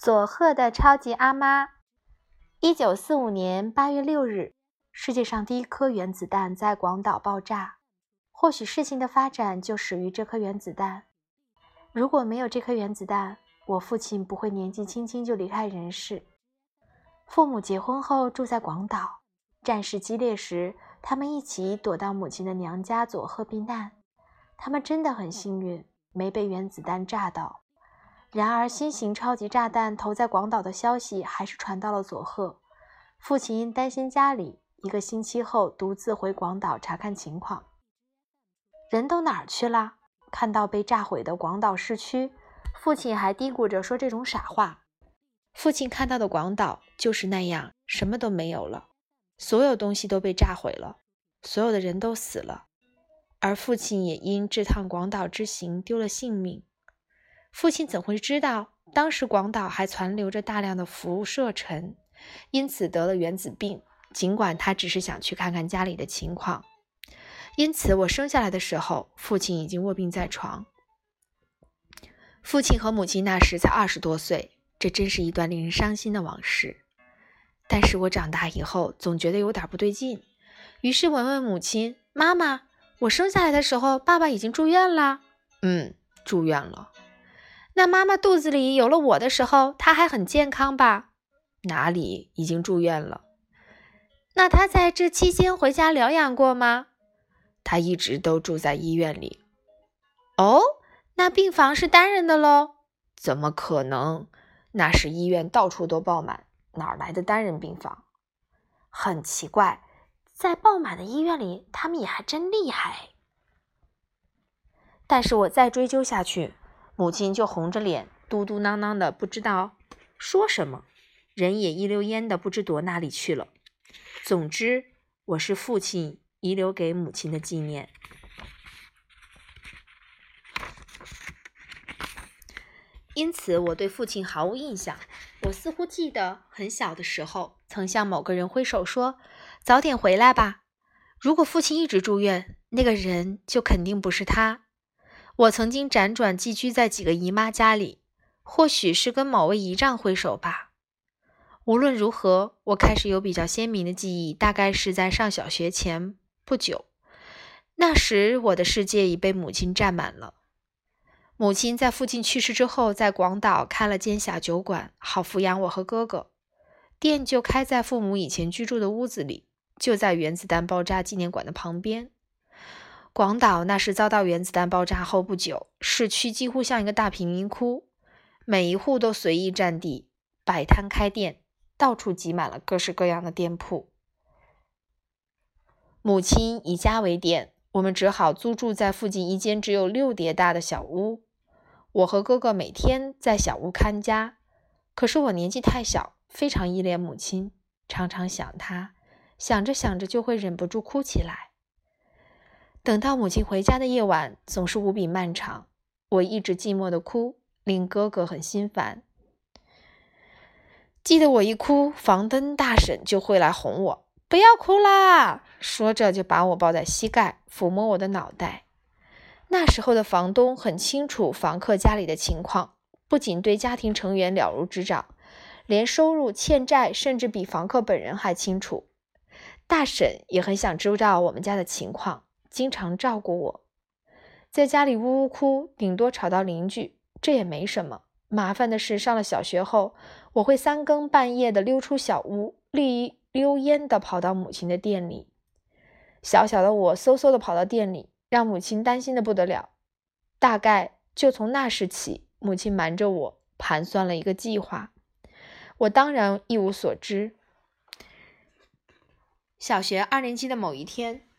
佐贺的超级阿妈。一九四五年八月六日，世界上第一颗原子弹在广岛爆炸。或许事情的发展就始于这颗原子弹。如果没有这颗原子弹，我父亲不会年纪轻轻就离开人世。父母结婚后住在广岛，战事激烈时，他们一起躲到母亲的娘家佐贺避难。他们真的很幸运，没被原子弹炸到。然而，新型超级炸弹投在广岛的消息还是传到了佐贺。父亲因担心家里，一个星期后独自回广岛查看情况。人都哪儿去了？看到被炸毁的广岛市区，父亲还嘀咕着说这种傻话。父亲看到的广岛就是那样，什么都没有了，所有东西都被炸毁了，所有的人都死了，而父亲也因这趟广岛之行丢了性命。父亲怎会知道，当时广岛还残留着大量的辐射尘，因此得了原子病。尽管他只是想去看看家里的情况，因此我生下来的时候，父亲已经卧病在床。父亲和母亲那时才二十多岁，这真是一段令人伤心的往事。但是我长大以后，总觉得有点不对劲，于是我问母亲：“妈妈，我生下来的时候，爸爸已经住院了？”“嗯，住院了。”那妈妈肚子里有了我的时候，她还很健康吧？哪里已经住院了？那她在这期间回家疗养过吗？她一直都住在医院里。哦，那病房是单人的喽？怎么可能？那时医院到处都爆满，哪来的单人病房？很奇怪，在爆满的医院里，他们也还真厉害。但是我再追究下去。母亲就红着脸，嘟嘟囔囔的，不知道说什么，人也一溜烟的，不知躲哪里去了。总之，我是父亲遗留给母亲的纪念。因此，我对父亲毫无印象。我似乎记得很小的时候，曾向某个人挥手说：“早点回来吧。”如果父亲一直住院，那个人就肯定不是他。我曾经辗转寄居在几个姨妈家里，或许是跟某位姨丈挥手吧。无论如何，我开始有比较鲜明的记忆，大概是在上小学前不久。那时，我的世界已被母亲占满了。母亲在父亲去世之后，在广岛开了间小酒馆，好抚养我和哥哥。店就开在父母以前居住的屋子里，就在原子弹爆炸纪念馆的旁边。广岛那是遭到原子弹爆炸后不久，市区几乎像一个大贫民窟，每一户都随意占地摆摊开店，到处挤满了各式各样的店铺。母亲以家为店，我们只好租住在附近一间只有六叠大的小屋。我和哥哥每天在小屋看家，可是我年纪太小，非常依恋母亲，常常想她，想着想着就会忍不住哭起来。等到母亲回家的夜晚，总是无比漫长。我一直寂寞的哭，令哥哥很心烦。记得我一哭，房东大婶就会来哄我：“不要哭啦！”说着就把我抱在膝盖，抚摸我的脑袋。那时候的房东很清楚房客家里的情况，不仅对家庭成员了如指掌，连收入、欠债，甚至比房客本人还清楚。大婶也很想知道我们家的情况。经常照顾我，在家里呜呜哭，顶多吵到邻居，这也没什么。麻烦的是，上了小学后，我会三更半夜的溜出小屋，一溜烟的跑到母亲的店里。小小的我，嗖嗖的跑到店里，让母亲担心的不得了。大概就从那时起，母亲瞒着我盘算了一个计划，我当然一无所知。小学二年级的某一天。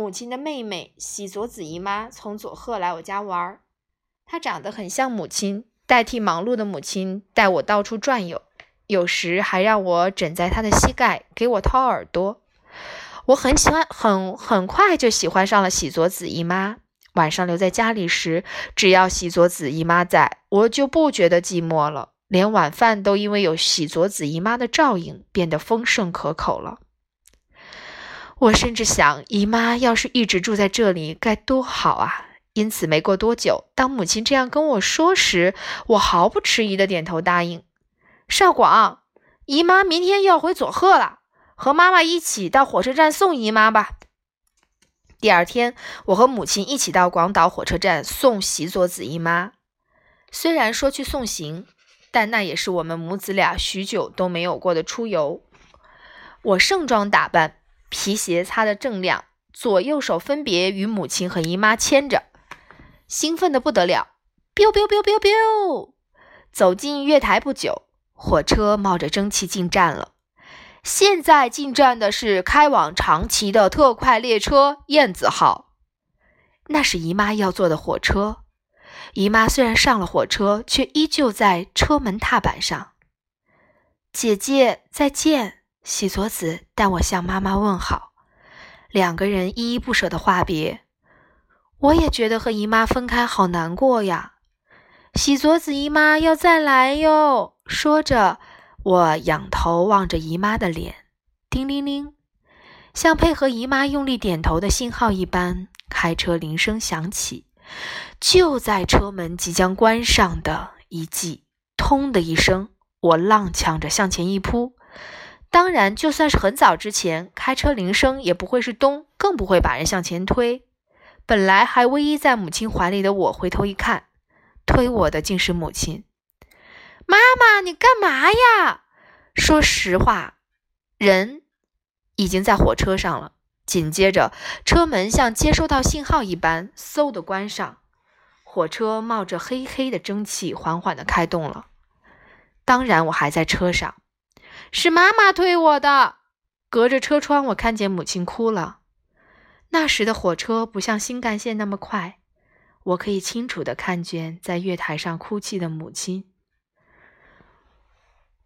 母亲的妹妹喜佐子姨妈从佐贺来我家玩儿，她长得很像母亲，代替忙碌的母亲带我到处转悠，有时还让我枕在她的膝盖给我掏耳朵。我很喜欢，很很快就喜欢上了喜佐子姨妈。晚上留在家里时，只要喜佐子姨妈在，我就不觉得寂寞了，连晚饭都因为有喜佐子姨妈的照应变得丰盛可口了。我甚至想，姨妈要是一直住在这里该多好啊！因此，没过多久，当母亲这样跟我说时，我毫不迟疑地点头答应。少广，姨妈明天要回佐贺了，和妈妈一起到火车站送姨妈吧。第二天，我和母亲一起到广岛火车站送喜佐子姨妈。虽然说去送行，但那也是我们母子俩许久都没有过的出游。我盛装打扮，皮鞋擦得锃亮，左右手分别与母亲和姨妈牵着，兴奋得不得了。biu biu biu biu biu，走进月台不久，火车冒着蒸汽进站了。现在进站的是开往长崎的特快列车燕子号，那是姨妈要坐的火车。姨妈虽然上了火车，却依旧在车门踏板上。姐姐再见。喜佐子带我向妈妈问好，两个人依依不舍的话别。我也觉得和姨妈分开好难过呀。喜佐子姨妈要再来哟。说着，我仰头望着姨妈的脸，叮铃铃，像配合姨妈用力点头的信号一般，开车铃声响起。就在车门即将关上的一记“通”的一声，我踉跄着向前一扑。当然，就算是很早之前，开车铃声也不会是咚，更不会把人向前推。本来还偎依在母亲怀里的我，回头一看，推我的竟是母亲。妈妈，你干嘛呀？说实话，人已经在火车上了。紧接着，车门像接收到信号一般，嗖的关上，火车冒着黑黑的蒸汽，缓缓的开动了。当然，我还在车上。是妈妈推我的。隔着车窗，我看见母亲哭了。那时的火车不像新干线那么快，我可以清楚的看见在月台上哭泣的母亲。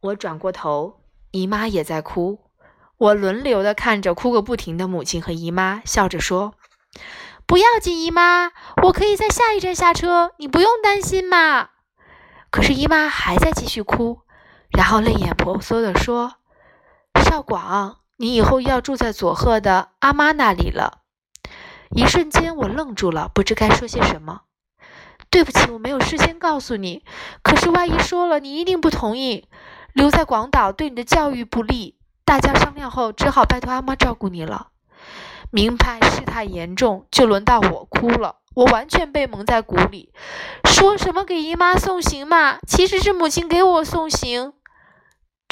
我转过头，姨妈也在哭。我轮流的看着哭个不停的母亲和姨妈，笑着说：“不要紧，姨妈，我可以在下一站下车，你不用担心嘛。”可是姨妈还在继续哭。然后泪眼婆娑地说：“少广，你以后要住在佐贺的阿妈那里了。”一瞬间，我愣住了，不知该说些什么。对不起，我没有事先告诉你。可是万一说了，你一定不同意。留在广岛对你的教育不利。大家商量后，只好拜托阿妈照顾你了。明白事态严重，就轮到我哭了。我完全被蒙在鼓里。说什么给姨妈送行嘛，其实是母亲给我送行。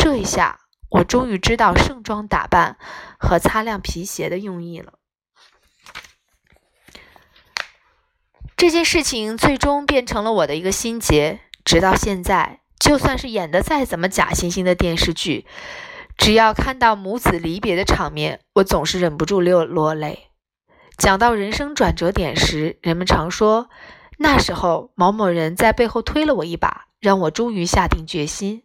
这一下，我终于知道盛装打扮和擦亮皮鞋的用意了。这件事情最终变成了我的一个心结，直到现在，就算是演的再怎么假惺惺的电视剧，只要看到母子离别的场面，我总是忍不住流落泪。讲到人生转折点时，人们常说，那时候某某人在背后推了我一把，让我终于下定决心。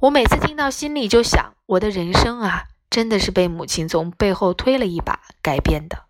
我每次听到，心里就想，我的人生啊，真的是被母亲从背后推了一把改变的。